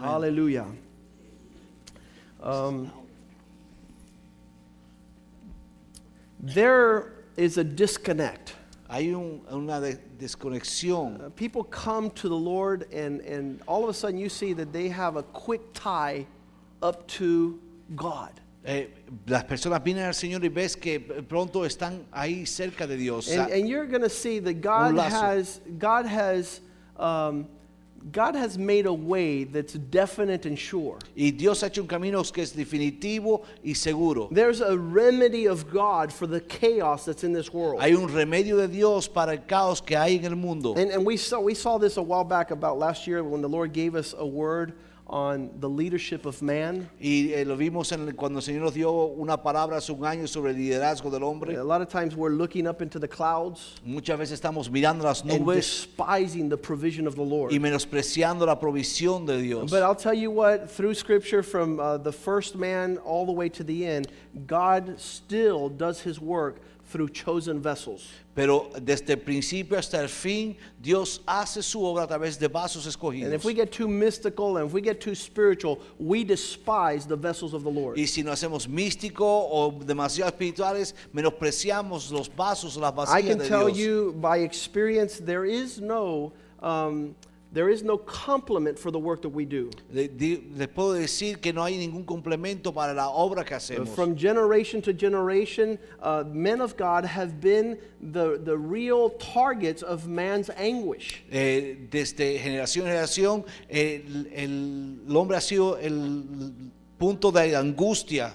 Hallelujah. Um, there is a disconnect. Hay un- una de- desconexión. Uh, people come to the Lord, and, and all of a sudden you see that they have a quick tie up to God. Eh, las personas vienen al Señor y ves que pronto están ahí cerca de Dios. And, and you're going to see that God has, God has, um, God has made a way that's definite and sure. y Dios ha hecho un camino que es definitivo y seguro. There's a remedy of God for the chaos that's in this world. Hay un remedio de Dios para el caos que hay en el mundo. And, and we, saw, we saw this a while back about last year when the Lord gave us a word on the leadership of man. Y eh, lo vimos en cuando el Señor nos dio una palabra hace un año sobre el liderazgo del hombre. A lot of times we're looking up into the clouds Muchas veces estamos mirando las nubes. and despising the provision of the Lord. y menospreciando la provisión de Dios. But I'll tell you what, through scripture from uh, the first man all the way to the end, God still does his work through chosen vessels. Pero desde el principio hasta el fin, Dios hace su obra a través de vasos escogidos. And if we get too mystical and if we get too spiritual, we despise the vessels of the Lord. Y si nos hacemos místicos o demasiado espirituales, menospreciamos los vasos o las I can tell Dios. you by experience, there is no, um, there is no complement for the work that we do. Les puedo decir que no hay ningún complemento para la obra que hacemos. From generation to generation, uh, men of God have been the, the real targets of man's anguish. Eh, desde generación en generación, el, el- el hombre ha sido el punto de angustia.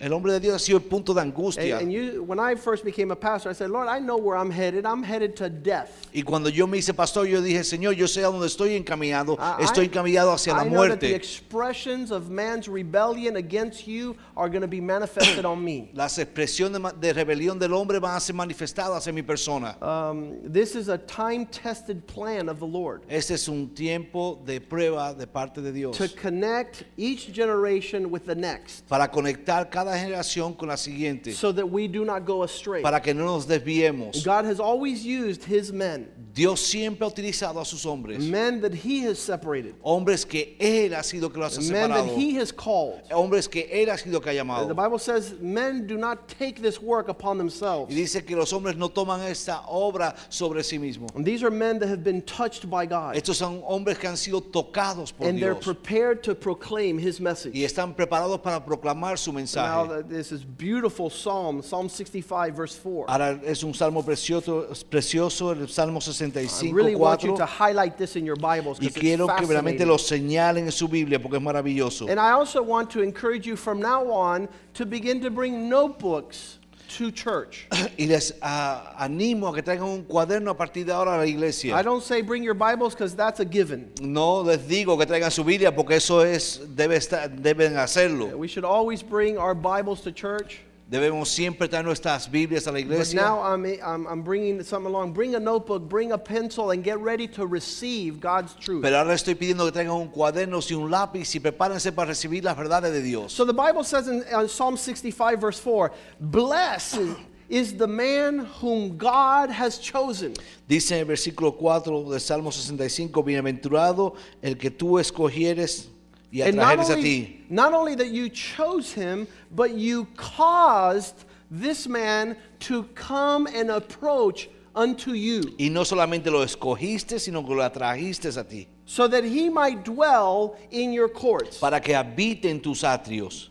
El hombre de Dios ha sido el punto de angustia. and you, when I first became a pastor, I said, Lord, I know where I'm headed. I'm headed to death. Y cuando yo me hice pastor, yo dije, Señor, yo sé a dónde estoy encaminado. I- Estoy encaminado hacia la I that the muerte. expressions of man's rebellion against you are going to be manifested on me. Las expresiones de rebelión del hombre van a ser manifestadas hacia mi persona. Um, this is a time-tested plan of the Lord Este es un tiempo de prueba de parte de Dios. to connect each generation with the next, Para conectar cada generación con la siguiente. so that we do not go astray. Para que no nos desviemos. God has always used His men, Dios siempre ha utilizado a sus hombres. men that He has separated, Hombres que Él ha sido que los ha men that separado. He has called. Hombres que Él ha sido que ha The llamado. Bible says men do not take this work upon themselves. Y dice que los hombres no toman esta obra sobre sí mismos. And these are men that have been touched by God, Estos son hombres que han sido tocados por and they're Dios. prepared to proclaim His message. Y están preparados para proclamar su mensaje. Th- this is beautiful Psalm, Psalm 65, verse 4. Ahora es un salmo precioso, precioso el Salmo I 65, really want you to highlight this in your Bibles Y because quiero it's que realmente lo señalen en su Biblia porque es maravilloso. And I also want to encourage you from now on to begin to bring notebooks to church. Y les ah, animo a que traigan un cuaderno a partir de ahora a la I don't say bring your Bibles because that's a given. No les digo que traigan su Biblia porque eso es debe estar, deben hacerlo. We should always bring our Bibles to church. Debemos siempre traer nuestras Biblias a la But iglesia. now I'm, I'm, I'm bringing something along. Bring a notebook, bring a pencil, and get ready to receive God's truth. Pero ahora estoy pidiendo que traigan un cuaderno y un lápiz y prepárense para recibir las verdades de Dios. So the Bible says in, in Psalm 65, verse 4 Blessed is the man whom God has chosen. Dice en el versículo 4 del Salmo 65, bienaventurado el que tú escogieres y And not only, not only that you chose him, but you caused this man to come and approach unto you, Y no solamente lo escogiste, sino que lo atrajiste a ti, so that he might dwell in your courts. para que habite en tus atrios.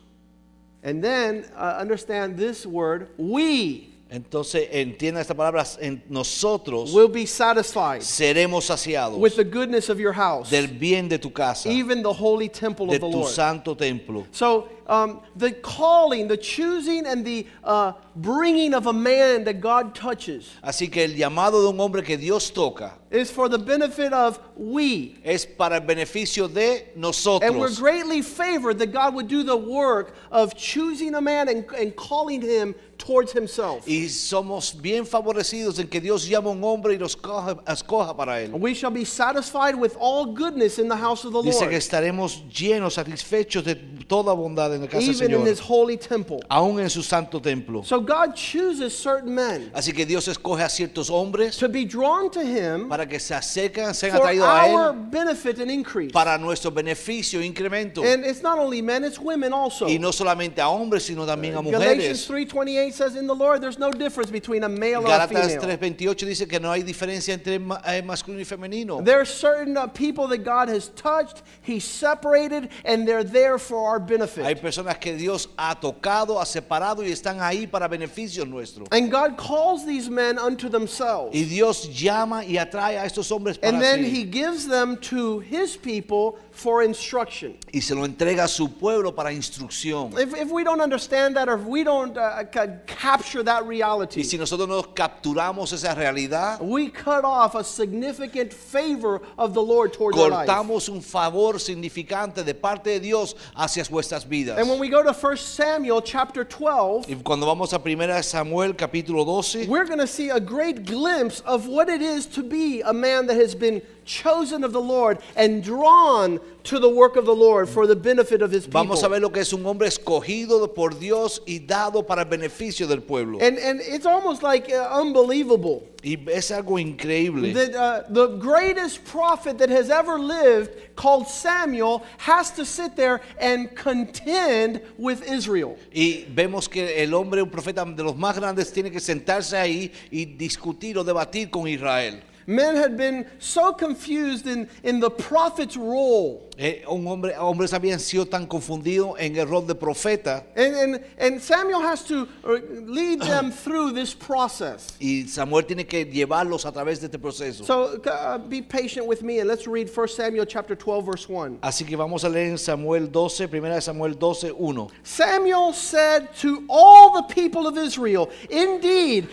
And then uh, understand this word we Entonces entienda esta palabra, en nosotros will be satisfied seremos saciados with the goodness of your house, del bien de tu casa, even the holy temple de of the tu Lord. santo templo. So, um, the calling, the choosing, and the uh, bringing of a man that God touches Así que el llamado de un hombre que Dios toca is for the benefit of we. es para el beneficio de And we're greatly favored that God would do the work of choosing a man and, and calling him towards himself. Y somos bien favorecidos en que Dios llama a un hombre y los coja- escoja para él. We shall be satisfied with all goodness in the house of the Dice que Lord. estaremos llenos, satisfechos de toda bondad en la casa del even in Señor, his holy temple. aún en su santo templo. So God chooses certain men Así que Dios escoge a ciertos hombres to be drawn to him para que se acerquen, sean for atraídos a our Él benefit and increase. para nuestro beneficio e incremento. And it's not only men, it's women also. Y no solamente a hombres, sino también a Galatians mujeres. 3:28 says in the Lord there's no difference between a male or a Gálatas female. 3:28 dice que no hay diferencia entre ma- eh, masculino y femenino. There are certain uh, people that God has touched, He's separated, and they're there for our Hay benefit. Personas que Dios ha tocado, ha separado y están ahí para beneficio nuestro. And God calls these men unto themselves. Y Dios llama y atrae a estos hombres para And then sí. He gives them to His people for instruction. y se lo entrega a su pueblo para instrucción. If, if we don't understand that or if we don't uh, ca- capture that reality, Y si nosotros no capturamos esa realidad, we cut off a significant favor of the Lord towards our lives. cortamos un favor significante de parte de Dios hacia vuestras vidas. And when we go to 1 Samuel chapter 12, Y cuando vamos a 1 Samuel capítulo 12, we're going to see a great glimpse of what it is to be a man that has been chosen of the Lord and drawn to the work of the Lord for the benefit of his people. vamos a ver lo que es un hombre escogido por Dios y dado para el beneficio del pueblo. And, and it's almost like uh, unbelievable Y es algo increíble. that uh, the greatest prophet that has ever lived, called Samuel, has to sit there and contend with Israel. Y vemos que el hombre, un profeta de los más grandes, tiene que sentarse ahí y discutir o debatir con Israel. Men had been so confused in, in the prophet's role. Eh, un hombre, hombres habían sido tan confundidos en el rol de profeta And, and, and Samuel has to uh, lead them through this process. y Samuel tiene que llevarlos a través de este proceso. So uh, be patient with me and let's read 1 Samuel chapter 12 verse 1. Así que vamos a leer en Samuel 12, primera de Samuel 12, 1. Samuel said to all the people of Israel, Indeed,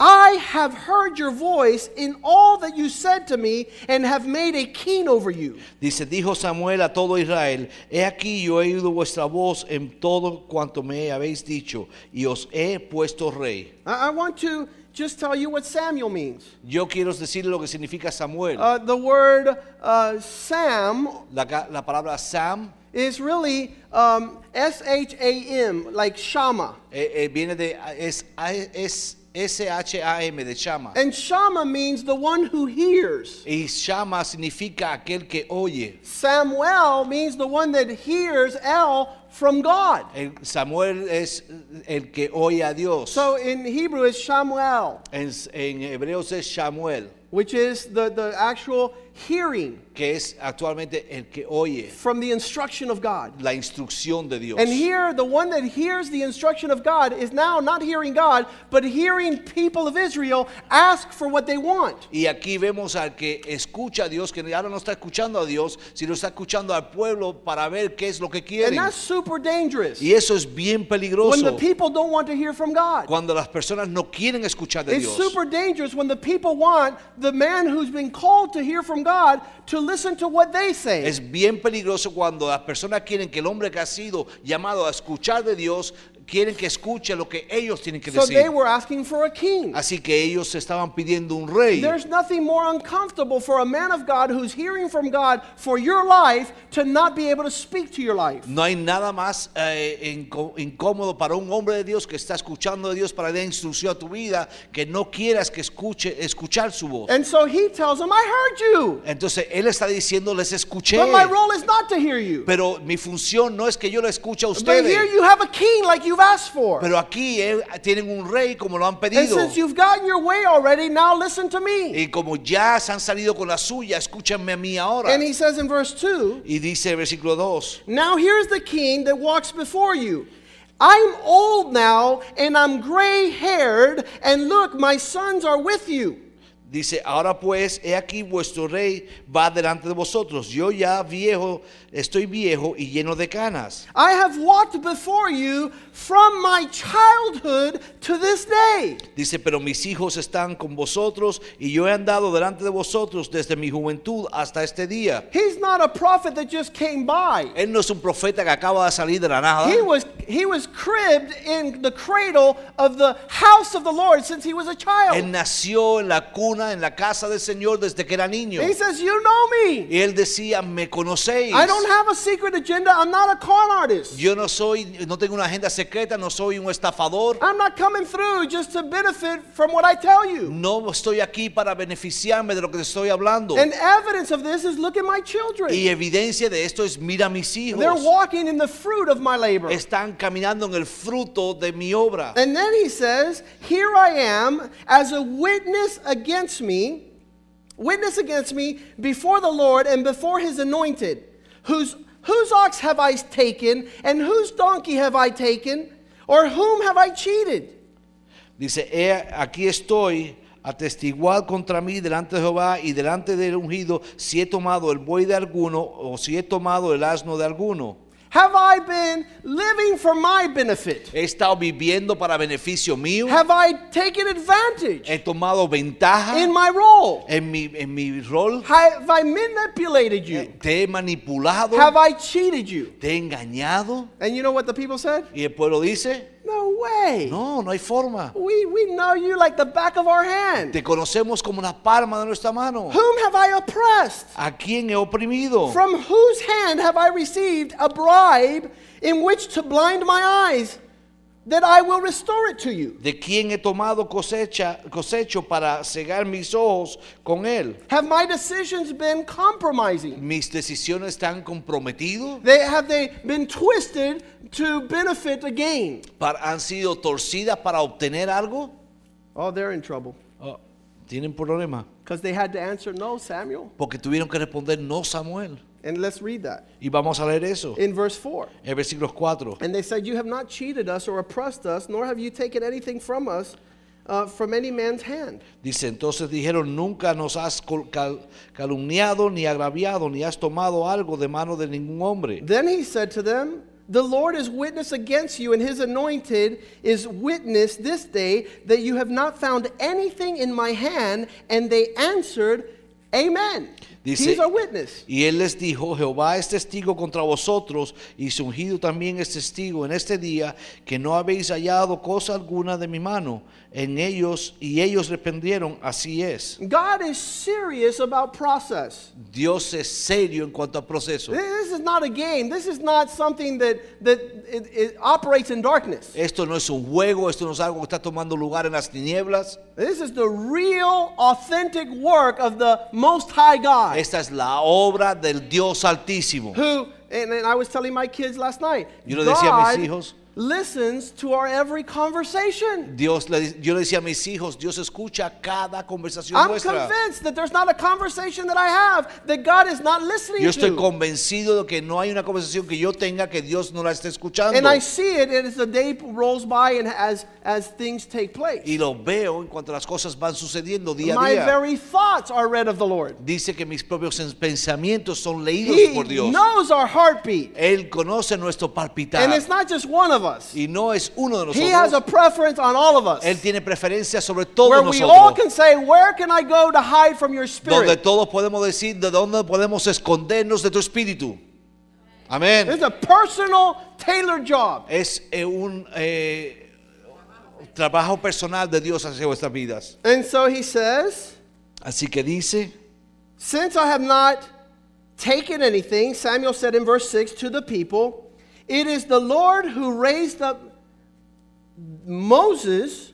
I have heard your voice in all that you said to me and have made a king over you. Dice, dijo Samuel a todo Israel, he aquí yo he oído vuestra voz en todo cuanto me habéis dicho y os he puesto rey. I, I want to just tell you what Samuel means. Yo quiero decirle lo que significa Samuel. Uh, the word uh, Sam La, la palabra Sam is really um, S H A M, like Shama. eh, eh, viene de, es, es S-H-A-M, de Shama. And Shama means the one who hears. Y Shama significa aquel que oye. Samuel means the one that hears El from God. El Samuel es el que oye a Dios. So in Hebrew it's Shamuel, En, en hebreos es Samuel, which is the, the actual hearing que es actualmente el que oye from the instruction of God. la instrucción de Dios. And here, the one that hears the instruction of God is now not hearing God, but hearing people of Israel ask for what they want. Y aquí vemos al que escucha a Dios, que ahora no está escuchando a Dios, sino está escuchando al pueblo para ver qué es lo que And quieren. that's super dangerous Y eso es bien when the peligroso people don't want to hear from God. cuando las personas no quieren escuchar de It's Dios. super dangerous when the people want the man who's been called to hear from God to listen to what they say. Es bien peligroso cuando las personas quieren que el hombre que ha sido llamado a escuchar de Dios, quieren que escuche lo que ellos tienen que So decir. they were asking for a king. Así que ellos estaban pidiendo un rey. There's nothing more uncomfortable for a man of God who's hearing from God for your life to not be able to speak to your life. No hay nada más eh, incómodo para un hombre de Dios que está escuchando de Dios para dar instrucción a tu vida que no quieras que escuche escuchar su voz. And so he tells them, I heard you, Entonces él está diciendo les escuché, but my role is not to hear you. pero mi función no es que yo le escuche a But here ustedes. you have a king like you've asked for. Pero aquí eh, tienen un rey como lo han And pedido. since you've gotten your way already, now listen to me. Y como ya se han salido con la suya, escúchanme a mí ahora. And he says in verse 2 Y dice versículo 2, Now here's the king that walks before you. I'm old now, and I'm gray haired, and look, my sons are with you. Dice, ahora pues, he aquí vuestro rey va delante de vosotros. Yo ya viejo, estoy viejo y lleno de canas. I have walked before you from my childhood to this day. Dice, pero mis hijos están con vosotros y yo he andado delante de vosotros desde mi juventud hasta este día. He's not a prophet that just came by. Él no es un profeta que acaba de salir de la nada. He was he was cribbed in the cradle of the house of the Lord since he was a Él child. nació en la cuna, en la casa del Señor desde que era niño. He says, You know me. Y él decía, me conocéis. I don't have a secret agenda. I'm not a con artist. Yo no soy, no tengo una agenda secreta, no soy un estafador. I'm not coming through just to benefit from what I tell you. No estoy aquí para beneficiarme de lo que te estoy hablando. And evidence of this is look at my children. Y evidencia de esto es mira a mis hijos. They're walking in the fruit of my labor. Están caminando en el fruto de mi obra. And then he says, Here I am as a witness against me, witness against me before the Lord and before his anointed. Whose, whose ox have I taken, and whose donkey have I taken, or whom have I cheated? Dice, "He aquí estoy atestiguad contra mí delante de Jehová y delante del ungido si he tomado el buey de alguno o si he tomado el asno de alguno. Have I been living for my benefit? He estado viviendo para beneficio mío. Have I taken advantage He tomado ventaja in my role? en mi, en mi rol. Have I manipulated you? Eh, te he manipulado. Have I cheated you? Te he engañado. And you know what the people said? Y el pueblo dice, No way. no, no hay forma. We, we know you like the back of our hand. Te conocemos como la palma de nuestra mano. Whom have I oppressed? ¿A quién he oprimido? From whose hand have I received a bribe in which to blind my eyes, that I will restore it to you? ¿De quién he tomado cosecha, cosecho para cegar mis ojos con él? Have my decisions been compromising? ¿Mis decisiones están comprometidos? They, have they been twisted to benefit a gain? Para- ¿Han sido torcidas para obtener algo? Oh, they're in trouble. Oh, Tienen problema. Because they had to answer no, Samuel. Porque tuvieron que responder no, Samuel. And let's read that Y vamos a leer eso. in verse 4. El versículo 4. And they said, You have not cheated us or oppressed us, nor have you taken anything from us uh, from any man's hand. Dice, entonces dijeron, nunca nos has cal- calumniado ni agraviado, ni has tomado algo de mano de ningún hombre. Then he said to them, The Lord is witness against you, and his anointed is witness this day that you have not found anything in my hand. And they answered, Amen. Dice- He's a witness. Y él les dijo, Jehová es testigo contra vosotros, y su ungido también es testigo en este día, que no habéis hallado cosa alguna de mi mano en ellos, y ellos respondieron, así es. God is serious about process. Dios es serio en cuanto al proceso. This is not a game. This is not something that, that it, it operates in darkness. Esto no es un juego, esto no es algo que está tomando lugar en las tinieblas. This is the real, authentic work of the Most High God. Esta es la obra del Dios Altísimo. Who, and, and I was telling my kids last night, Yo le decía a mis God hijos- listens to our every conversation. Dios le, yo le decía a mis hijos, Dios escucha cada conversación I'm nuestra. convinced that there's not a conversation that I have that God is not listening Yo estoy to. convencido de que no hay una conversación que yo tenga que Dios no la esté escuchando. And I see it as the day rolls by and as, as things take place. Y lo veo en cuanto las cosas van sucediendo día a My día. very thoughts are read of the Lord. Dice que mis propios pensamientos son leídos He por Dios. knows our heartbeat. Él conoce nuestro palpitar. And it's not just one of us. Y no es uno de He has a nosotros. preference on all of us. Él tiene preferencia sobre todos Where we all nosotros. can say, Where can I go to hide from your Donde spirit? todos podemos decir de dónde podemos escondernos de tu espíritu. Amén. It's a personal, tailored job. Es eh, un eh, trabajo personal de Dios hacia vuestras vidas. And so he says, Así que dice, Since I have not taken anything, Samuel said in verse 6 to the people, It is the Lord who raised up Moses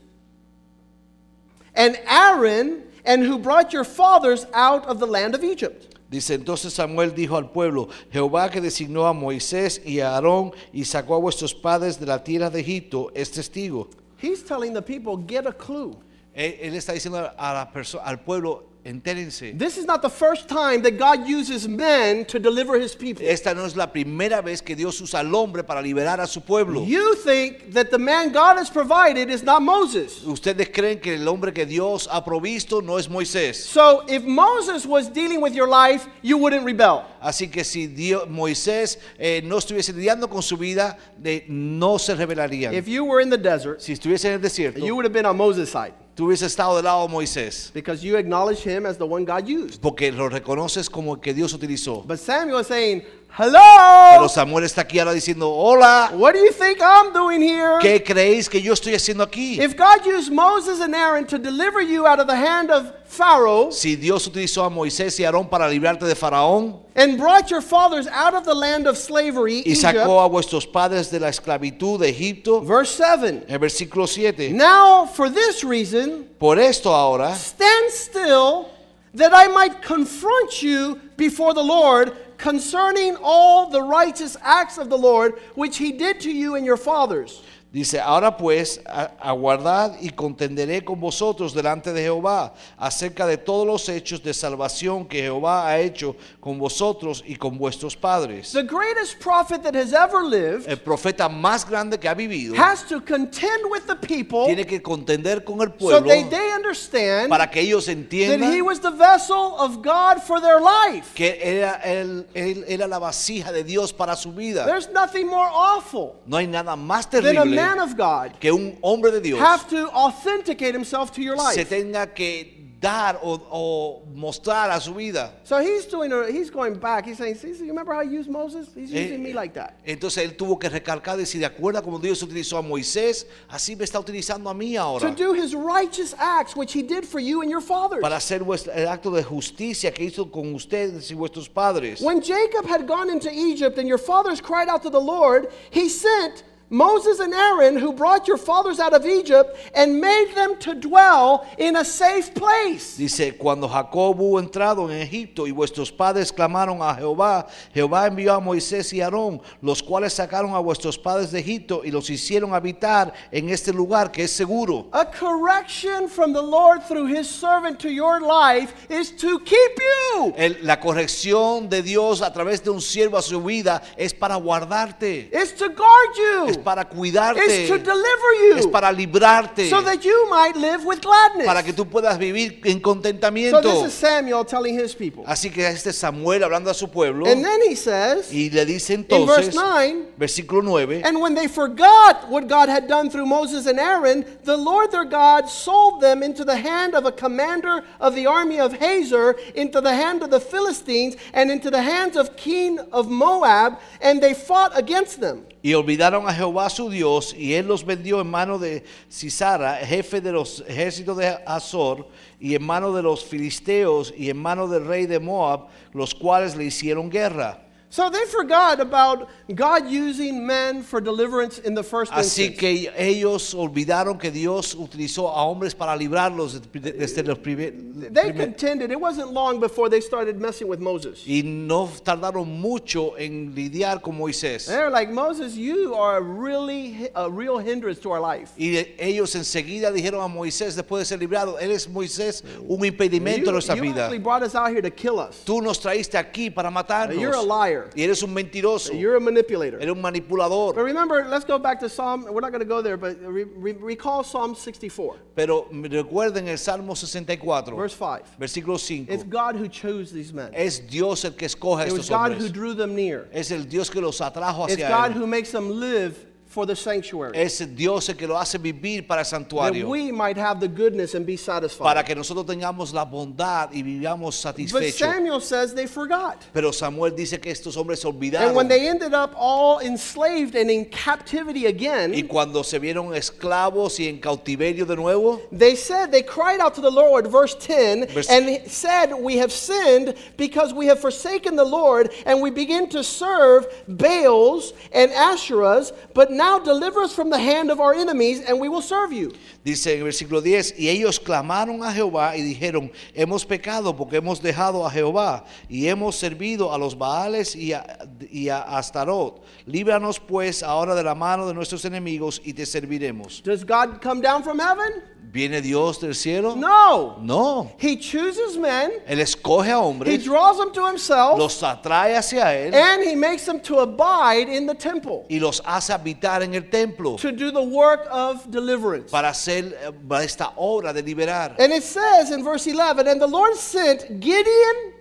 and Aaron and who brought your fathers out of the land of Egypt. Dice entonces Samuel dijo al pueblo, Jehová que designó a Moisés y a Aarón y sacó a vuestros padres de la tierra de Egipto es testigo. He's telling the people, Get a clue. Él, él está diciendo a la perso- al pueblo, entérense. This is not the first time that God uses men to deliver his people. Esta no es la primera vez que Dios usa al hombre para liberar a su pueblo. You think that the man God has provided is not Moses. Ustedes creen que el hombre que Dios ha provisto no es Moisés. So if Moses was dealing with your life, you wouldn't rebel. Así que si Dios, Moisés eh, no estuviese lidiando con su vida, de- no se rebelarían. If you were in the desert, si estuviese en el desierto, you would have been on Moses' side tú hubieses estado del lado de Moisés. because you acknowledge him as the one God used. Porque lo reconoces como el que Dios utilizó. But Samuel is saying, Pero Samuel está aquí ahora diciendo, hola, What do you think I'm doing here? ¿qué creéis que yo estoy haciendo aquí? If God used Moses and Aaron to deliver you out of the hand of Pharaoh Si Dios utilizó a Moisés y Aarón para librarte de Faraón and brought your fathers out of the land of slavery, y Egypt, sacó a vuestros padres de la esclavitud de Egipto, verse 7. el versículo 7. Now, for this reason, Por esto ahora, stand still that I might confront you before the Lord concerning all the righteous acts of the Lord which he did to you and your fathers. Dice, ahora pues, aguardad y contenderé con vosotros delante de Jehová acerca de todos los hechos de salvación que Jehová ha hecho con vosotros y con vuestros padres. The greatest prophet that has ever lived El profeta más grande que ha vivido has to contend with the people tiene que contender con el so pueblo they, they understand para que ellos that he entiendan was the vessel of God for their life. que era, él, él era la vasija de Dios para su vida. There's nothing more awful No hay nada más terrible man of God que un hombre de Dios have to authenticate himself to your se tenga que dar o, o mostrar a su vida. So he's doing a, he's going back. He's saying, see, you remember how I used Moses? He's Eh, using me like that. Entonces él tuvo que recalcar si de acuerdo como Dios utilizó a Moisés, así me está utilizando a mí To ahora. do his righteous acts, which he did for you and your fathers. Para hacer el acto de justicia que hizo con ustedes y vuestros padres. When Jacob had gone into Egypt and your fathers cried out to the Lord, he sent Moses and Aaron, who brought your fathers out of Egypt, and made them to dwell in a safe place. Dice, cuando Jacob hubo entrado en Egipto y vuestros padres clamaron a Jehová, Jehová envió a Moisés y Aarón, los cuales sacaron a vuestros padres de Egipto y los hicieron habitar en este lugar que es seguro. A correction from the Lord through his servant to your life is to keep you. El- la corrección de Dios a través de un siervo a su vida es para guardarte, It's to guard you. es para cuidarte, to deliver es you. para librarte, So that you might live with gladness. para que tú puedas vivir en So contentamiento. this is Samuel telling his people. Así que este es Samuel hablando a su pueblo And then he says, y le dice in verse entonces, 9, versículo 9, And when they forgot what God had done through Moses and Aaron, the Lord their God sold them into the hand of a commander of the army of Hazor, into the hand of the Philistines, and into the hands of King of Moab, and they fought against them. Y olvidaron a Jehová su Dios, y él los vendió en mano de Sisara, jefe de los ejércitos de Azor, y en mano de los filisteos, y en mano del rey de Moab, los cuales le hicieron guerra. So they forgot about God using men for deliverance in the first Así instance. que ellos olvidaron que Dios utilizó a hombres para librarlos desde los primer- They contended. It wasn't long before they started messing with Moses. y no tardaron mucho en lidiar con Moisés. They're like, Moses, you are a really a real hindrance to our life. Y ellos enseguida dijeron a Moisés, después de ser librado, él es Moisés un impedimento You, a nuestra you vida. actually brought us out here to kill us. Tú nos traíste aquí para matarnos. You're a liar. Y eres un mentiroso. You're a manipulator. Eres un But remember, let's go back to Psalm. We're not going to go there, but re- re- recall Psalm 64, Pero recuerden el Salmo 64, verse 5. versículo 5. It's God who chose these men. Es Dios el que escoge a It was estos God who drew them near. Es el Dios que los atrajo hacia It's God él. who makes them live for the sanctuary. Es Dios el que lo hace vivir para el santuario. That we might have the goodness and be satisfied. Para que nosotros tengamos la bondad y vivamos But. Samuel says they forgot. Pero Samuel dice que estos hombres se And when they ended up all enslaved and in captivity again. Y cuando se vieron esclavos y en cautiverio de nuevo, they said, they cried out to the Lord, verse 10, Vers- and said, We have sinned because we have forsaken the Lord, and we begin to serve Baals and Asherahs, but now deliver us from the hand of our enemies, and we will serve you. dice en el versículo 10, y ellos clamaron a Jehová y dijeron, hemos pecado porque hemos dejado a Jehová y hemos servido a los Baales y a, y a Astarot. Líbranos pues ahora de la mano de nuestros enemigos y te serviremos. Does God come down from heaven? ¿Viene Dios del cielo? No. No. He chooses men, Él escoge a He hombres, draws them to Himself, los atrae hacia Él and He makes them to abide in the temple y los hace habitar en el templo to do the work of deliverance. para hacer eh, esta obra de liberar. And it says in verse 11, and the Lord sent Gideon,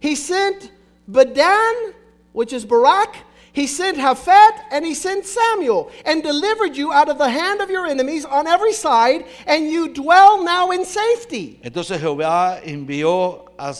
he sent Badan, which is Barak, he sent Haphat, and he sent Samuel, and delivered you out of the hand of your enemies on every side, and you dwell now in safety. Entonces Jehová envió a,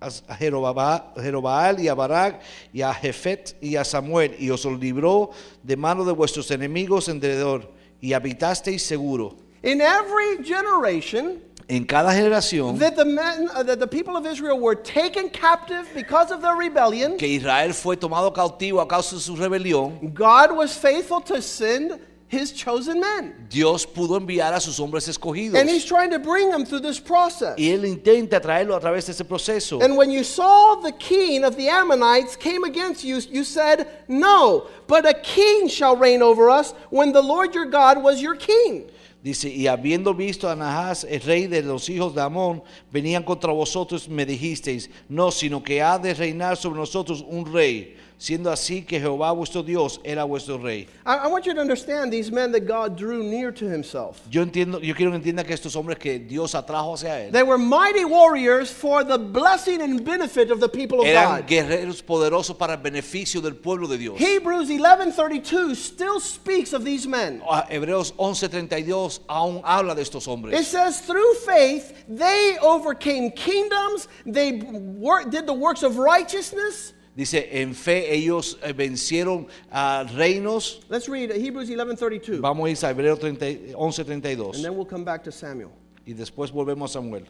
a Jerobaal y a Barak y a Jefet y a Samuel y os libró de mano de vuestros enemigos en derredor y habitasteis seguro. In every generation, En cada generación that the men, uh, that the people of Israel were taken captive because of their rebellion, que Israel fue tomado cautivo a causa de su rebelión, God was faithful to send his chosen men. Dios pudo enviar a sus hombres escogidos. And he's trying to bring them through this process. Y él intenta traerlo a través de ese proceso. And when you saw the king of the Ammonites came against you, you said, No, but a king shall reign over us when the Lord your God was your king. Dice, y habiendo visto a Nahas, el rey de los hijos de Amón, venían contra vosotros, me dijisteis, no, sino que ha de reinar sobre nosotros un rey, siendo así que Jehová vuestro Dios era vuestro rey. I, I want you to understand these men that God drew near to himself. Yo entiendo, yo quiero que entienda que estos hombres que Dios atrajo hacia él, They were mighty warriors for the blessing and benefit of the people of eran God. guerreros poderosos para el beneficio del pueblo de Dios. Hebrews 11:32 still speaks of these men. Ah, Hebreos 11:32 aún habla de estos hombres. It says, through faith, they overcame kingdoms, they wor- did the works of righteousness. Dice, en fe ellos eh, vencieron a reinos. Let's read Hebrews 11:32, Vamos a ir a Hebreos 30 and 11:32 then we'll come back to Samuel. y después volvemos a Samuel.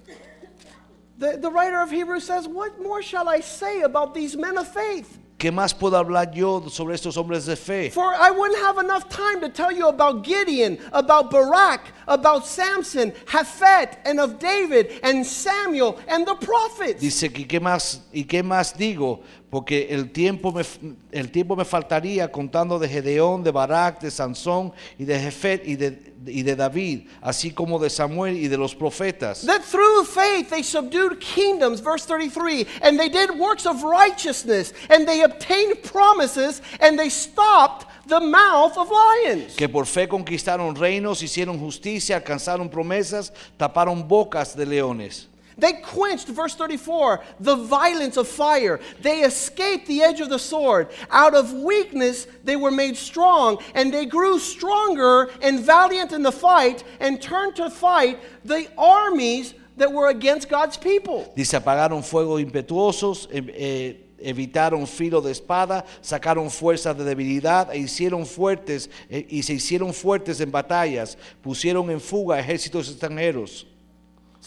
The, the writer of Hebrews says, What more shall I say about these men of faith? ¿Qué más puedo hablar yo sobre estos hombres de fe? For I wouldn't have enough time to tell you about Gideon, about Barak, about Samson, Japhet, and of David, and Samuel, and the prophets. Dice que qué más y qué más digo, porque el tiempo me el tiempo me faltaría contando de Gedeón, de Barak, de Sansón y de Jefet y de y de David, así como de Samuel y de los profetas. That through faith they subdued kingdoms, verse 33, and they did works of righteousness, and they obtained promises, and they stopped the mouth of lions. Que por fe conquistaron reinos, hicieron justicia, alcanzaron promesas, taparon bocas de leones. They quenched, verse 34, the violence of fire. They escaped the edge of the sword. Out of weakness, they were made strong, and they grew stronger and valiant in the fight, and turned to fight the armies that were against God's people. Dice, apagaron fuegos impetuosos, eh, eh, evitaron filo de espada, sacaron fuerzas de debilidad e hicieron fuertes eh, y se hicieron fuertes en batallas, pusieron en fuga ejércitos extranjeros.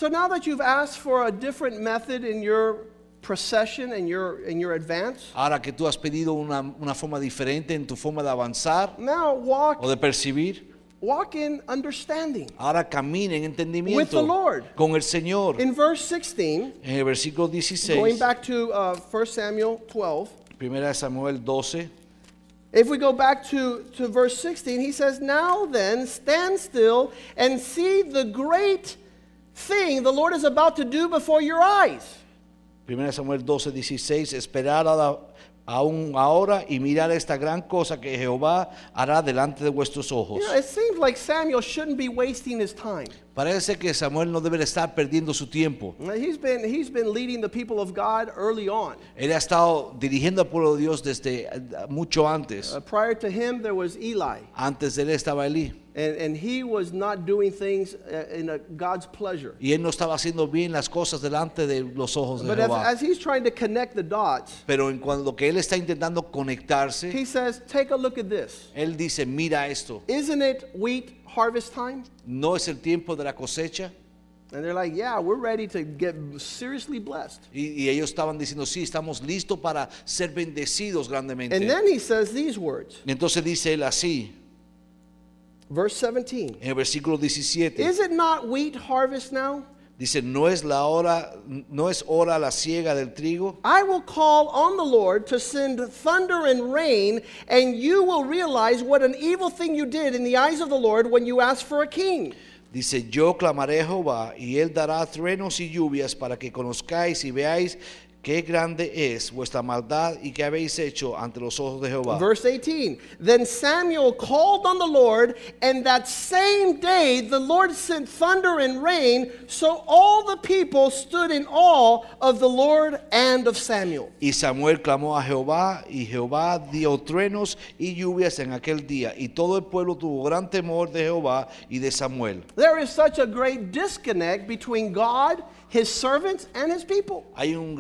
So now that you've asked for a different method in your procession and your, in your advance, Ahora que tú has pedido una, una forma diferente en tu forma de avanzar now walk, o de percibir, walk in understanding. ahora camina en entendimiento With the Lord. con el Señor. In verse 16, En el versículo going back to uh, 1 Samuel 12, 1 Samuel 12, If we go back to, to verse 16, he says, Now then, stand still and see the great thing the Lord is about to do before your eyes. 1 Samuel 12, 16, esperar a- aún ahora y mirar esta gran cosa que Jehová hará delante de vuestros ojos. You know, it seems like Samuel shouldn't be wasting his time. Parece que Samuel no debe estar perdiendo su tiempo. He's been, he's been leading the people of God early on. Él ha estado dirigiendo al pueblo de Dios desde eh, mucho antes. Uh, prior to him, there was Eli, Antes de él estaba Elí. And, and he was not doing things uh, in a, God's pleasure. Y él no estaba haciendo bien las cosas delante de los ojos de But as, he's trying to connect the dots, Pero en cuando que él está intentando conectarse, he says, Take a look at this. él dice, mira esto, Isn't it wheat harvest time? ¿no es el tiempo de la cosecha? And they're like, yeah, we're ready to get seriously blessed. Y, y ellos estaban diciendo, sí, estamos listos para ser bendecidos grandemente. And then he says these words, Y entonces dice él así, verse 17 en el versículo 17, Is it not wheat harvest now? dice, no es la hora, no es hora la siega del trigo. I will call on the Lord to send thunder and rain, and you will realize what an evil thing you did in the eyes of the Lord when you asked for a king. Dice, yo clamaré a Jehová y él dará truenos y lluvias para que conozcáis y veáis qué grande es vuestra maldad y qué habéis hecho ante los ojos de Jehová. Verse 18 Then Samuel called on the Lord, and that same day the Lord sent thunder and rain, so all the people stood in awe of the Lord and of Samuel. Y Samuel clamó a Jehová y Jehová dio truenos y lluvias en aquel día y todo el pueblo tuvo gran temor de Jehová y de Samuel. There is such a great disconnect between God, his servants and his people. Hay un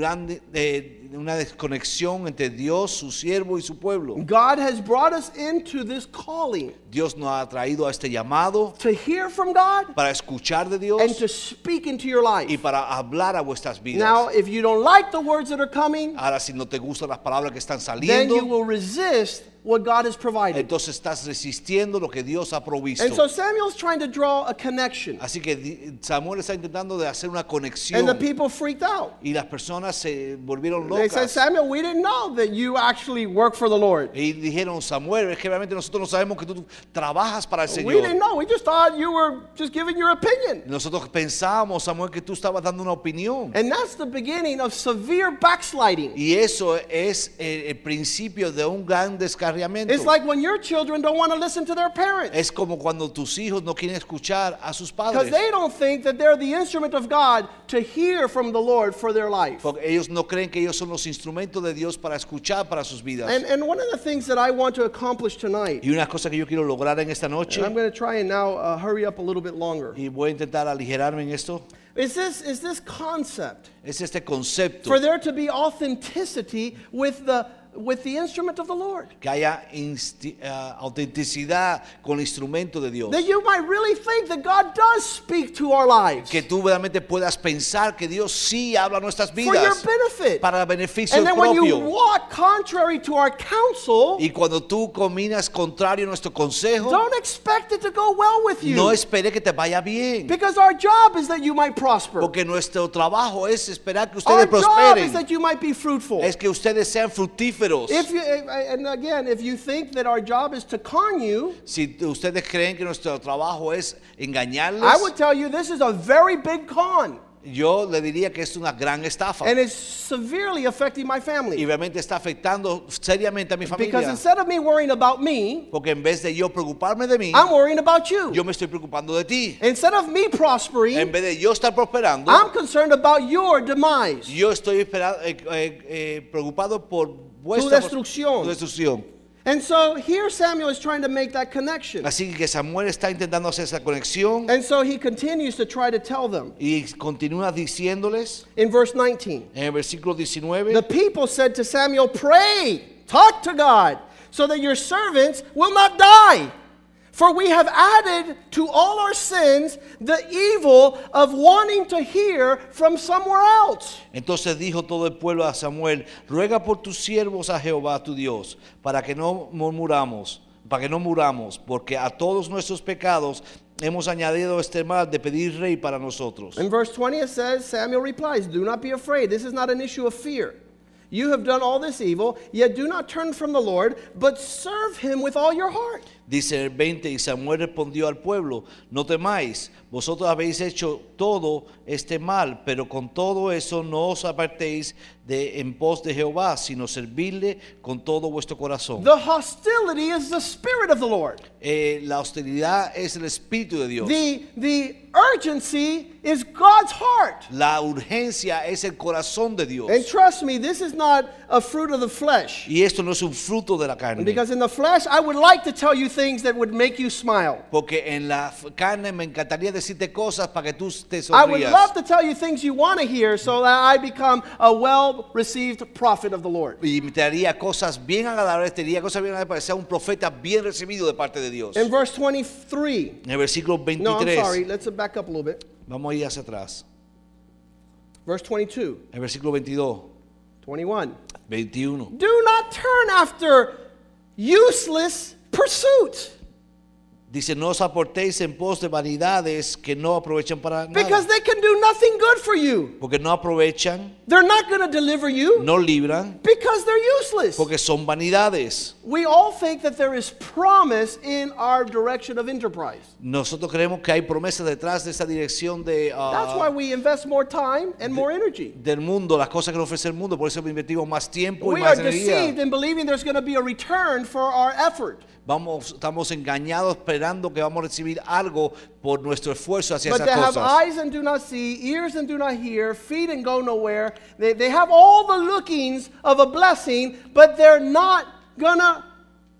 eh, una desconexión entre Dios, su siervo y su pueblo. God has brought us into this calling Dios nos ha traído a este llamado to hear from God para escuchar de Dios and to speak into your y life. para hablar a vuestras vidas. Now, if you don't like the words that are coming, Ahora, si no te gustan las palabras que están then you will resist what God has provided. entonces estás resistiendo lo que Dios ha provisto. And so Samuel's trying to draw a connection. Así que di- Samuel está intentando de hacer una And conexión the people freaked out. y las personas se volvieron They said, Samuel, we didn't know that you actually work for the Lord. y dijeron, Samuel, es que realmente nosotros no sabemos que tú trabajas para el We didn't Señor. know. We just thought you were just giving your opinion. Nosotros pensábamos, Samuel, que tú estabas dando una opinión. And that's the beginning of severe backsliding. Y eso es el, el principio de un gran descarriamiento. It's like when your children don't want to listen to their parents Es como cuando tus hijos no quieren escuchar a sus because padres. they don't think that they're the instrument of God to hear from the Lord for their life. Porque ellos no creen que ellos son los instrumentos de Dios para escuchar para sus vidas. And, and one of the things that I want to accomplish tonight, y una cosa que yo quiero lograr en esta noche, and I'm going to try and now uh, hurry up a little bit longer, y voy a intentar aligerarme en esto, is this, is this concept es este concepto for there to be authenticity with the, with the instrument of the Lord. que haya ah, autenticidad con el instrumento de Dios. That you might really think that God does speak to our lives Que tú realmente puedas pensar que Dios sí habla nuestras for your vidas benefit. para beneficio And then when you propio. walk contrary to our counsel, Y cuando tú caminas contrario a nuestro consejo, don't expect it to go well with you. no espere que te vaya bien. Because our job is that you might prosper. Porque nuestro trabajo es esperar que Our ustedes job is prosperen. that you might be fruitful. Es que ustedes sean fructíferos. If you, and again, if you think that our job is to con you, Si ustedes creen que nuestro trabajo es engañarles, I would tell you this is a very big con. yo le diría que es una gran estafa. And it's severely affecting my Y family. realmente está afectando seriamente a mi Because familia. instead of me worrying about me, Porque en vez de yo preocuparme de mí, I'm worrying about you. yo me estoy preocupando de ti. Instead of me En prospering, vez de yo estar prosperando, I'm concerned about your demise. yo estoy eh, eh, eh, preocupado por Tu destrucción. tu destrucción. And so here Samuel is trying to make that connection. Así que Samuel está intentando hacer esa conexión And so he continues to try to tell them. y continúa diciéndoles In verse 19, en el versículo 19. the people said to Samuel, Pray, talk to God, so that your servants will not die. For we have added to all our sins the evil of wanting to hear from somewhere else. Entonces dijo todo el pueblo a Samuel, ruega por tus siervos a Jehová tu Dios, para que no murmuramos, para que no muramos, porque a todos nuestros pecados hemos añadido este mal de pedir rey para nosotros. In verse 20, it says, Samuel replies, Do not be afraid. This is not an issue of fear. You have done all this evil, yet do not turn from the Lord, but serve him with all your heart. Dice el 20, y Samuel respondió al pueblo, no temáis, vosotros habéis hecho todo este mal, pero con todo eso no os apartéis de en pos de Jehová, sino servirle con todo vuestro corazón. The hostility is the spirit of the Lord. Eh, la hostilidad es el espíritu de Dios. The, the urgency is God's heart. La urgencia es el corazón de Dios. And trust me, this is not a fruit of the flesh. Y esto no es un fruto de la carne. Because in the flesh, I would like to tell you things that would make you smile. Porque en la carne me encantaría decirte cosas para que tú te I would love to tell you things you want to hear so that I become a well received prophet of the Lord. Y te haría cosas bien agradables, te haría cosas bien agradables para sea un profeta bien recibido de parte de Dios. In verse 23, En el versículo no, I'm sorry, let's back up a little bit. vamos a ir hacia atrás. Verse 22, El versículo 22, 21. 21. Do not turn after useless pursuit Dice, no os aportéis en pos de vanidades que no aprovechan para because they can do nothing good for you. Porque no aprovechan, They're not going to deliver you no libran, because they're useless. porque son vanidades. We all think that there is promise in our direction of enterprise. Nosotros creemos que hay promesas detrás de esa dirección de, ah, That's why we invest more time and more energy. del mundo, las cosas que nos ofrece el mundo. Por eso invertimos más tiempo y We are deceived in believing there's going to be a return for our effort. Vamos, estamos engañados esperando que vamos a recibir algo por nuestro esfuerzo hacia But esas they have cosas. eyes and do not see, ears and do not hear, feet and go nowhere. They, they have all the lookings of a blessing, but they're not to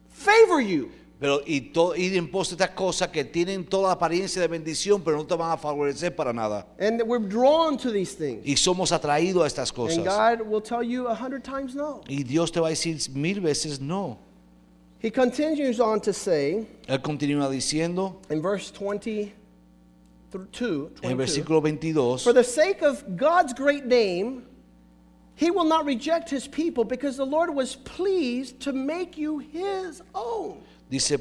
favor you. Pero y to- ir en pos de estas cosas que tienen toda la apariencia de bendición, pero no te van a favorecer para nada. And we're drawn to these things. Y somos atraídos a estas And cosas. God will tell you a hundred times no. Y Dios te va a decir mil veces no. He continues on to say Él continúa diciendo in verse 22, en 22 el versículo 22, For the sake of God's great name, he will not reject his people because the Lord was pleased to make you his own. dice,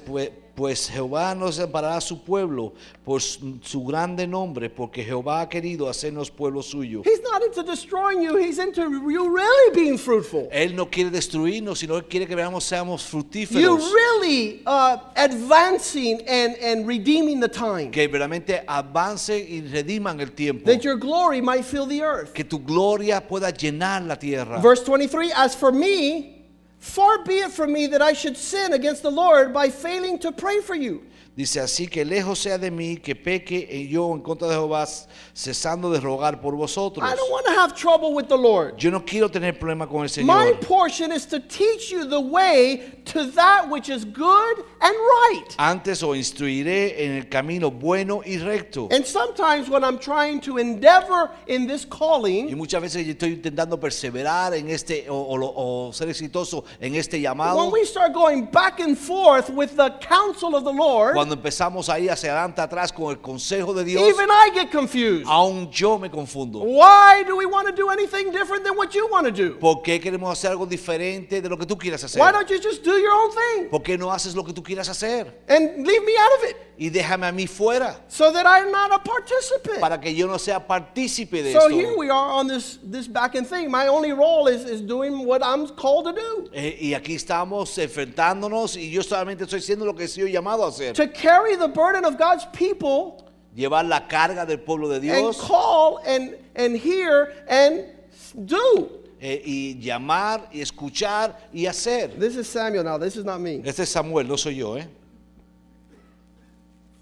pues, Jehová no desamparará a su pueblo por su grande nombre, porque Jehová ha querido hacernos pueblo suyo. He's not into destroying you, he's into you really being fruitful. Él no quiere destruirnos, sino Él quiere que veamos seamos You fructíferos. really uh, advancing and, and redeeming the time. Que verdaderamente avance y rediman el tiempo. That your glory might fill the earth. Que tu gloria pueda llenar la tierra. Verse 23 As for me, far be it from me that I should sin against the Lord by failing to pray for you. Dice así que lejos sea de mí que peque en yo en contra de Jehová, cesando de rogar por vosotros. I don't want to have trouble with the Lord. Yo no quiero tener problema con el My Señor. portion is to teach you the way to that which is good and right. Antes os instruiré en el camino bueno y recto. And sometimes when I'm trying to endeavor in this Y calling, muchas veces yo estoy intentando perseverar en este o, o o ser exitoso en este llamado. when we start going back and forth with the counsel of the Lord, Cuando empezamos a ir hacia adelante atrás con el consejo de Dios, even I get confused. aún yo me confundo. Why do we want to do anything different than what you want to do? ¿Por qué queremos hacer algo diferente de lo que tú quieras hacer? Why don't you just do your own thing ¿Por qué no haces lo que tú quieras hacer? and leave me out of it Y déjame a mí fuera so that I'm not a participant? para que yo no sea partícipe de So here esto. we are on this, this back end thing. My only role is, is doing what I'm called to do. Eh, y aquí estamos enfrentándonos y yo solamente estoy haciendo lo que soy llamado a hacer. To carry the burden of God's people Llevar la carga del pueblo de Dios, and call and, and hear and do. eh, y llamar y escuchar y hacer. This is Samuel now. This is not me. Este es Samuel, no soy yo, ¿eh?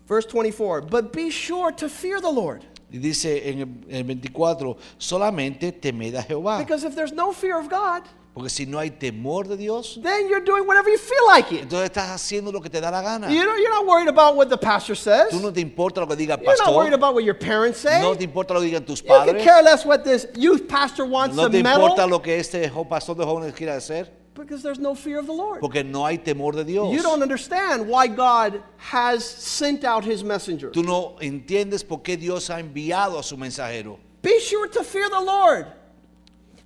Verse 24. But be sure to fear the Lord. Y dice en el 24, solamente temed a Jehová. Because if there's no fear of God, Porque si no hay temor de Dios, then you're doing whatever you feel like it. entonces estás haciendo lo que te da la gana. You know, you're not worried about what the pastor says. Tú no te importa lo que diga el You're not worried pastor, about what your parents say. no te importa lo que digan tus You can padres, care less what this youth pastor wants no to te importa meddle lo que este jo- pastor de jóvenes quiera hacer, because there's no fear of the Lord. porque no hay temor de Dios. You don't understand why God has sent out his messenger. Tú no entiendes por qué Dios ha enviado a su mensajero. Be sure to fear the Lord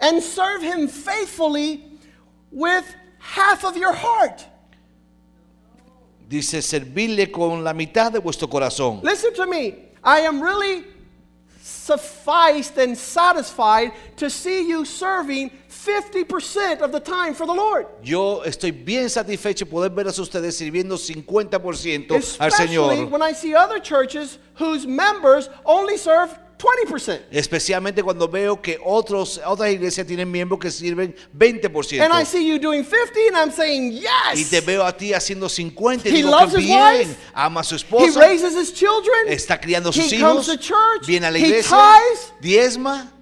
and serve him faithfully with half of your heart. Dice, servirle con la mitad de vuestro corazón. Listen to me. I am really sufficed and satisfied to see you serving 50% of the time for the Lord. Yo estoy bien satisfecho poder ver a ustedes sirviendo 50% al Especially Señor. when I see other churches whose members only serve 20%. Especialmente cuando veo que otros, otras iglesias tienen miembros que sirven 20%. And I see you doing 50 and I'm saying, Y te yes. veo a ti haciendo 50 y He digo loves que his bien, wife. ama a su He esposa, raises his children. está criando a sus He hijos, comes to church. viene a la He iglesia, tithes. diezma,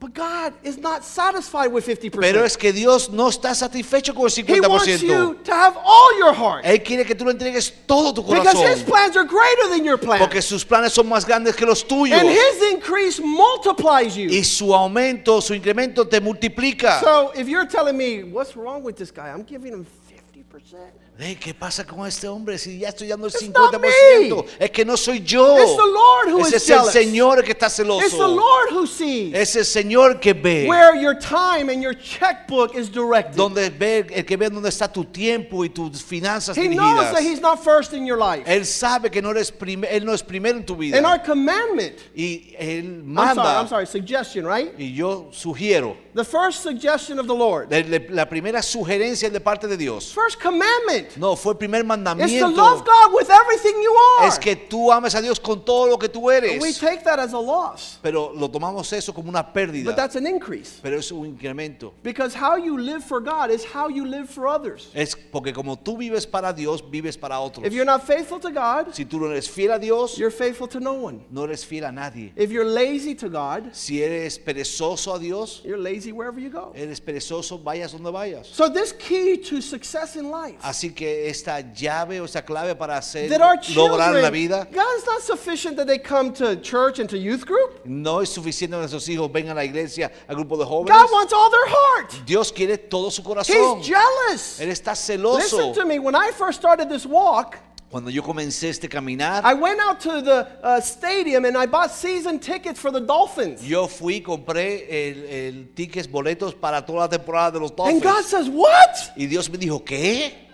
But God is not satisfied with 50%. pero es que Dios no está satisfecho con el 50%. he wants you to have all your heart. Él quiere que tú le entregues todo tu corazón. Because his plans are greater than your plans. porque sus planes son más grandes que los tuyos. And his increase multiplies you. Y su aumento, su incremento te multiplica. So if you're telling me, what's wrong with this guy? I'm giving him 50%. ¿Qué pasa con este hombre si ya estoy dando el It's not 50%? me. Es que no soy yo. It's the Lord who Ese is es el. Señor que está It's the celoso. Lord who sees Es el Señor que ve. where your time and your checkbook is directed. Donde ve, el que ve dónde está tu tiempo y tus finanzas He knows dirigidas. that he's not first in your life. Él sabe que no eres prim- él no es primero en tu vida. And our commandment, y él I'm sorry, manda. I'm sorry, suggestion, right? Y yo sugiero. The first suggestion of the Lord, La, la- la primera sugerencia de parte de Dios. first commandment No, fue el primer is to mandamiento. love God with everything you are. Es que tú ames a Dios con todo lo que tú eres. We take that as a loss, Pero lo tomamos eso como una pérdida. but that's an increase. Pero es un incremento. Because how you live for God is how you live for others. Es porque como tú vives para Dios, vives para otros. If you're not faithful to God, Si tú no eres fiel a Dios, you're faithful to no one. no eres fiel a nadie. If you're lazy to God, Si eres perezoso a Dios, you're lazy wherever you go. eres perezoso, vayas donde vayas. So this key to success success in life. Así que esta llave o esta clave para hacer That our lograr la vida God is not sufficient that they come to church and to youth group. no es suficiente que nuestros hijos vengan a la iglesia, al grupo de jóvenes. God wants all their heart. Dios quiere todo su corazón. He's jealous. Él está Listen celoso. to me. When I first started this walk, Cuando yo comencé este caminar, I went out to the uh, stadium and I bought season tickets for the Dolphins. yo fui, compré el, el tickets, boletos para toda la temporada de los And God Dolphins. says, What? Y Dios me dijo, ¿qué?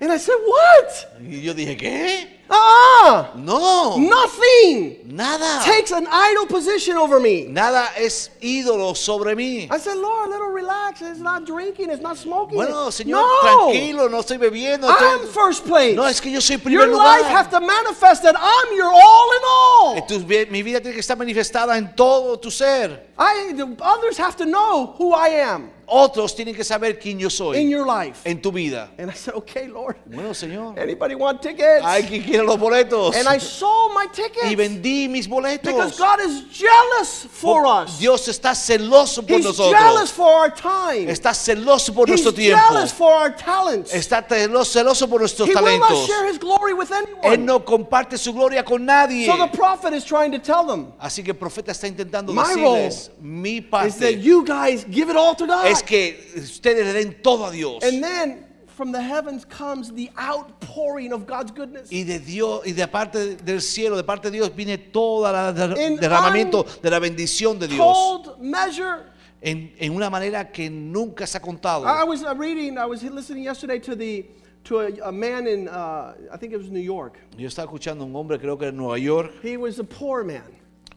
And I said, What? Y yo dije, ¿qué? Uh-uh. No, Nothing nada. takes an idle position over me. Nada es ídolo sobre mí. I said, Lord, a little relax. It's not drinking. It's not smoking. Bueno, Señor, no. tranquilo, no estoy bebiendo. I'm estoy- first place. No, es que yo soy primer Your life has to manifest that I'm your all in all. Eh, tu mi vida tiene que estar manifestada en todo tu ser. I, the others have to know who I am Otros tienen que saber quién yo soy. in your life. en tu vida. And I said, okay, Lord. Bueno, Señor, Anybody want tickets? hay quien quiera los boletos. And I sold my Y tickets vendí mis because boletos. God is jealous for Por- us. Dios está celoso por He's jealous nosotros. for our time. Está celoso por He's nuestro tiempo. jealous for our talents. Está celo- celoso por nuestros He will not talentos. share his glory with Él anyone. no comparte su gloria con nadie. So the prophet is trying to tell them Así que el profeta está intentando My decirles, mi is that you guys give it all to God. es que ustedes le den todo a Dios. And then from the heavens comes the outpouring of God's goodness. Y de Dios y de parte del cielo, de parte de Dios viene todo el In derramamiento de la bendición de Dios measure. en, en una manera que nunca se ha contado. I I was uh, reading, I was listening yesterday to the to a, a man in uh, I think it was New York. Yo estaba escuchando a un hombre, creo que en Nueva York, He was a poor man.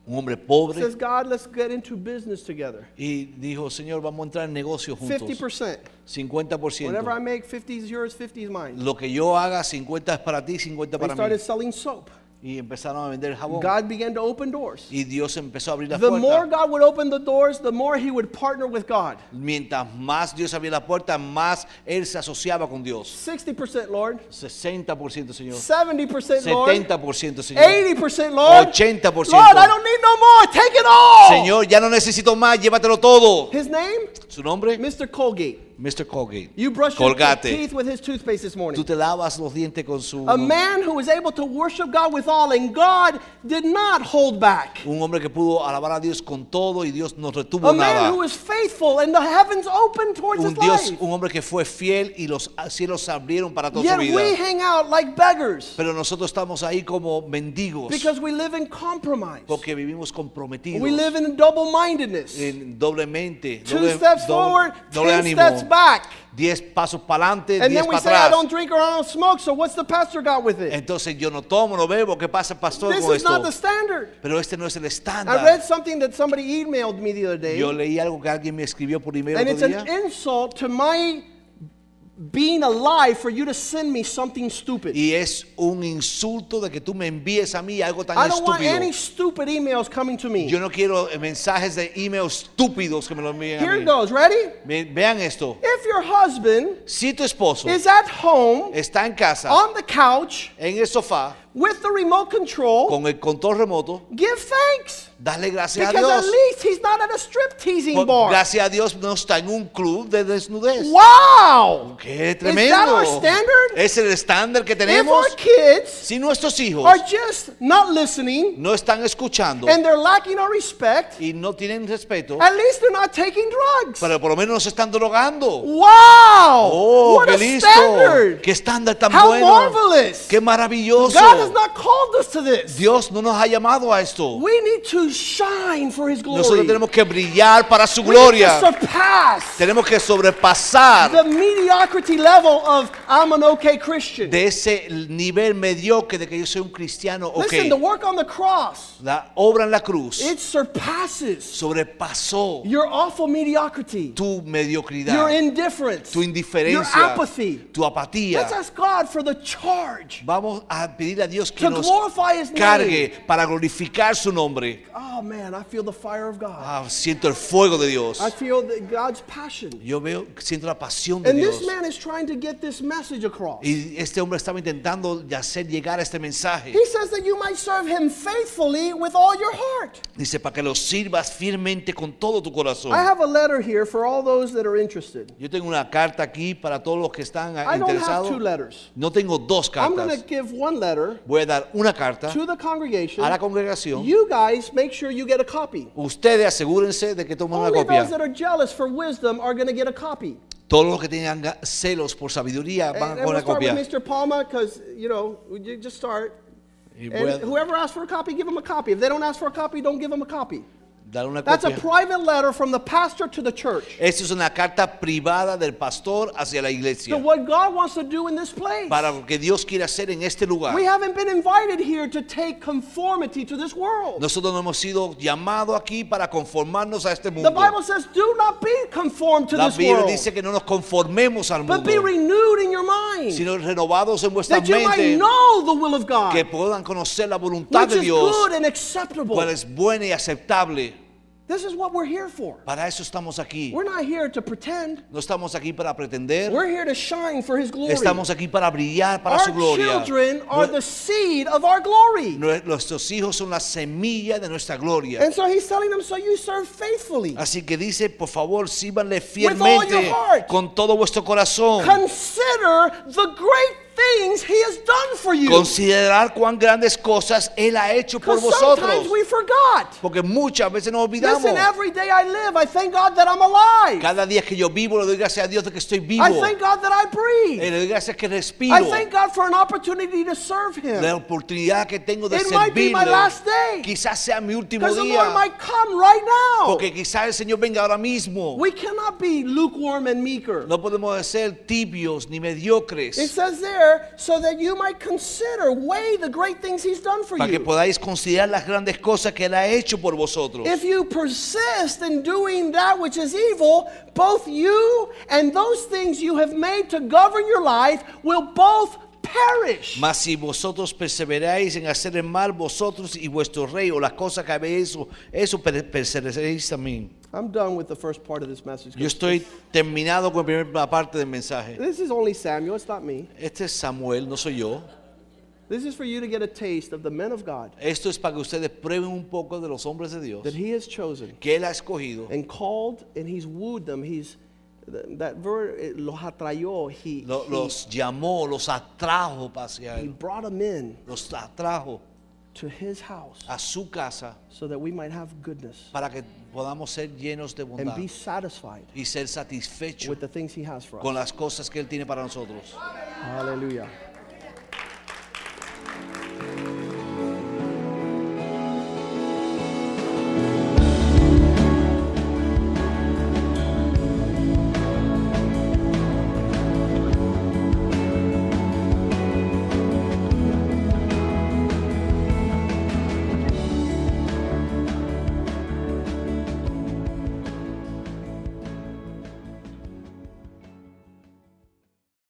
Un hombre Says God, let's get into business together. y dijo, Señor, vamos a entrar en negocio juntos. 50%. 50%. Whatever I make, 50 is yours, 50 is mine. Lo que yo haga, 50 es para ti, 50 They para mí. started selling soap. Y empezaron a vender jabón. God began to open doors. Y Dios empezó a abrir las The more puertas. God would open the doors, the more he would partner with God. Mientras más Dios abría la puerta, más Él se asociaba con Dios. 60% Lord, 60%, Señor. 70% Lord, 70%, Señor. 80% Lord. 80%. Lord, I don't need no more. Take it all. Señor, ya no necesito más, llévatelo todo. His name? Su nombre, Mr. Colgate. Mr. Colgate. You brush your Colgate. teeth with his toothpaste this morning. Tú te lavas los dientes con su... A man who was able to worship God with all, and God did not hold back. Un hombre que pudo alabar a Dios con todo y Dios no retuvo A man nada. who was faithful, and the heavens opened towards Un his Dios, life. un hombre que fue fiel y los cielos abrieron para toda Yet su vida. we hang out like beggars Pero nosotros estamos ahí como mendigos because we live in compromise. porque vivimos comprometidos We live in double mindedness. en doblemente, Two doble, steps doble- forward, doble ten ánimo. steps back. Diez pasos para adelante, And diez then we para say, I atrás. don't drink or I don't smoke, so what's the pastor got with it? Entonces yo no tomo, no bebo. ¿Qué pasa, pastor, This con is not esto? the standard. Pero este no es el I estándar. read something that somebody emailed me the other day, Yo leí algo que alguien me escribió por email and otro it's an día. Insult to my being alive for you to send me something stupid. Y es un insulto de que tú me envíes a mí algo tan I don't want estúpido. any stupid emails coming to me. Yo no quiero eh, mensajes de email estúpidos que me lo envíen a Here mí. it goes. Ready? Ve- Vean esto. If your husband Si tu esposo is at home está en casa, on the couch en el sofá, with the remote control, con el control remoto, give thanks. dale gracias a Because at Dios. least he's not at a strip teasing Por- bar. Gracias a Dios no está en un club de desnudez. Wow! ¡Qué Is that tremendo! our standard? Es el estándar que If tenemos. our kids Si nuestros hijos are just not listening no están escuchando and they're lacking our respect, y no tienen respeto, at least they're not taking drugs. pero por lo menos no se están drogando. Wow! ¡Oh, what qué a listo! standard! ¡Qué estándar tan How bueno! marvelous! ¡Qué maravilloso! God has not called us to this. Dios no nos ha llamado a esto. We need to shine for His glory. Nosotros tenemos que brillar para su We need to gloria. surpass Tenemos que sobrepasar the mediocrity level of I'm an okay Christian. de ese nivel mediocre de que yo soy un cristiano. Listen, the work on the cross, la obra en la cruz it surpasses sobrepasó your awful mediocrity, tu your mediocridad, indifference, tu your indiferencia, apathy. tu apatía. Let's ask God for the charge Vamos a pedirle a Dios que to nos glorify His name. cargue para glorificar su nombre. Oh man, I feel the fire of God. Ah, siento el fuego de Dios. I feel the, God's passion. Yo veo, siento la pasión de And Dios. this man is trying to get this message across. Y este hombre estaba intentando hacer llegar este mensaje. He says that you might serve Him faithfully with all your heart. Dice, para que lo sirvas firmemente con todo tu corazón. I have a letter here for all those that are interested. Yo tengo una carta aquí para todos los que están I don't have interesados. two letters. No tengo dos I'm going to cartas. give one letter Voy a dar una carta to the congregation. a la congregación. You guys make sure you get a copy. Ustedes asegúrense de que tomen una Only those that copia. are jealous for wisdom are going to get a copy. Todos los que tengan ga- celos por sabiduría van And, a con with copia. Mr. Palma because, you know, you just start. And whoever asks for a copy, give them a copy. If they don't ask for a copy, don't give them a copy. Dar una That's a private letter from the pastor to the church. Es una carta privada del pastor hacia la So iglesia. what God wants to do in this place. Para lo que Dios quiere hacer en este lugar. We haven't been invited here to take conformity to this world. Nosotros no hemos sido llamados aquí para conformarnos a este The mundo. Bible says, do not be conformed to La this Biblia world, dice que no nos conformemos al but be mundo, renewed in your mind, sino renovados en vuestra that you might mente, know the will of God, que puedan conocer la voluntad which de is Dios, good and acceptable. cuál es buena y aceptable. This is what we're here for. Para eso estamos aquí. We're not here to pretend. No estamos aquí para pretender, We're here to shine for His glory. estamos aquí para brillar para Our su gloria. children are the seed of our glory. nue- Nuestros hijos son la semilla de nuestra gloria. And so He's telling them, so you serve faithfully. Así que dice, por favor, síbanle all fielmente your heart. con todo vuestro corazón. Consider the great things He has done for you. Considerar cuán grandes cosas Él ha hecho por vosotros. sometimes we forgot. Porque muchas veces nos olvidamos. Listen, every day I live, I thank God that I'm alive. Cada día que yo vivo, le doy gracias a Dios de que estoy vivo. I thank God that I Eh, breathe. le doy gracias que respiro. I thank God for an opportunity to serve La Him. oportunidad que tengo de It might be my last day. Quizás sea mi último Because the Lord día. might come right now. Porque quizás el Señor venga ahora mismo. We cannot be lukewarm and. No podemos ser tibios ni It mediocres. says there, so that you might consider, weigh the great things He's done for Para que you. podáis considerar las grandes cosas que Él ha hecho por vosotros. If you persist in doing that which is evil, both you and those things you have made to govern your life will both perish. Mas si vosotros perseveráis en hacer el mal, vosotros y vuestro rey, o las cosas que habéis hecho, eso per- perseveraréis también. I'm done with the first part of this message. Yo estoy terminado con la primera parte del mensaje. This is only Samuel, it's not me. Este es Samuel, no soy yo. This is for you to get a taste of the men of God Esto es para que ustedes prueben un poco de los hombres de Dios that He has chosen que Él ha escogido and called, and He's wooed them. He's that verb los atrayó. He, Lo- he, los llamó, los atrajo hacia he Él, brought them in los atrajo to His house a su casa so that we might have goodness para que podamos ser llenos de and bondad be satisfied y ser satisfechos with the things He has for con us. las cosas que Él tiene para nosotros. Hallelujah.